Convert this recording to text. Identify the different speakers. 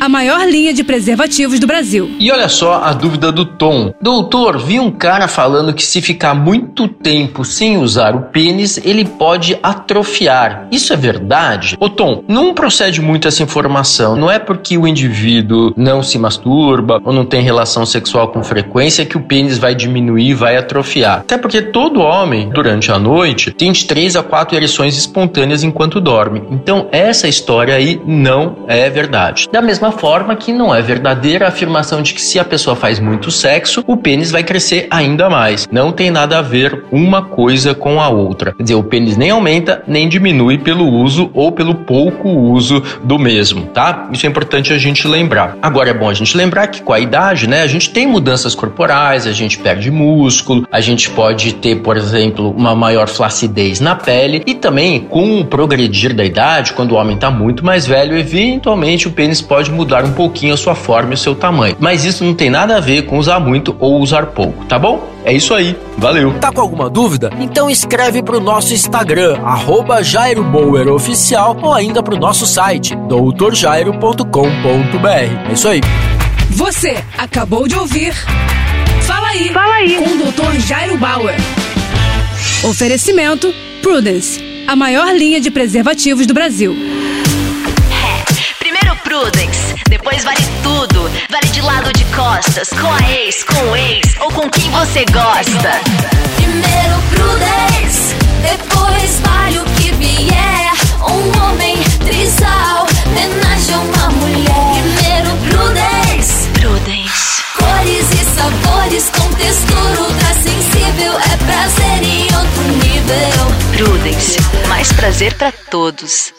Speaker 1: a maior linha de preservativos do Brasil.
Speaker 2: E olha só a dúvida do Tom. Doutor, vi um cara falando que se ficar muito tempo sem usar o pênis, ele pode atrofiar. Isso é verdade? Ô Tom, não procede muito essa informação. Não é porque o indivíduo não se masturba ou não tem relação sexual com frequência que o pênis vai diminuir, vai atrofiar. Até porque todo homem, durante a noite, tem de 3 a 4 ereções espontâneas enquanto dorme. Então, essa história aí não é verdade. Da mesma mesma forma que não é verdadeira a afirmação de que se a pessoa faz muito sexo, o pênis vai crescer ainda mais. Não tem nada a ver uma coisa com a outra. Quer dizer, o pênis nem aumenta nem diminui pelo uso ou pelo pouco uso do mesmo, tá? Isso é importante a gente lembrar. Agora é bom a gente lembrar que com a idade, né, a gente tem mudanças corporais, a gente perde músculo, a gente pode ter, por exemplo, uma maior flacidez na pele e também com o progredir da idade, quando o homem está muito mais velho, eventualmente o pênis pode mudar um pouquinho a sua forma e o seu tamanho. Mas isso não tem nada a ver com usar muito ou usar pouco, tá bom? É isso aí, valeu!
Speaker 3: Tá com alguma dúvida? Então escreve pro nosso Instagram, arroba Oficial, ou ainda pro nosso site, doutorjairo.com.br. É isso aí.
Speaker 1: Você acabou de ouvir Fala aí, Fala aí. com o Dr. Jairo Bauer. Oferecimento Prudence, a maior linha de preservativos do Brasil.
Speaker 4: Com a ex, com o ex ou com quem você gosta.
Speaker 5: Primeiro Prudence, depois vale o que vier. Um homem trisal, homenagem a uma mulher. Primeiro Prudence.
Speaker 4: Prudence.
Speaker 5: Cores e sabores com textura ultra sensível. É prazer em outro nível.
Speaker 4: Prudence. Mais prazer para todos.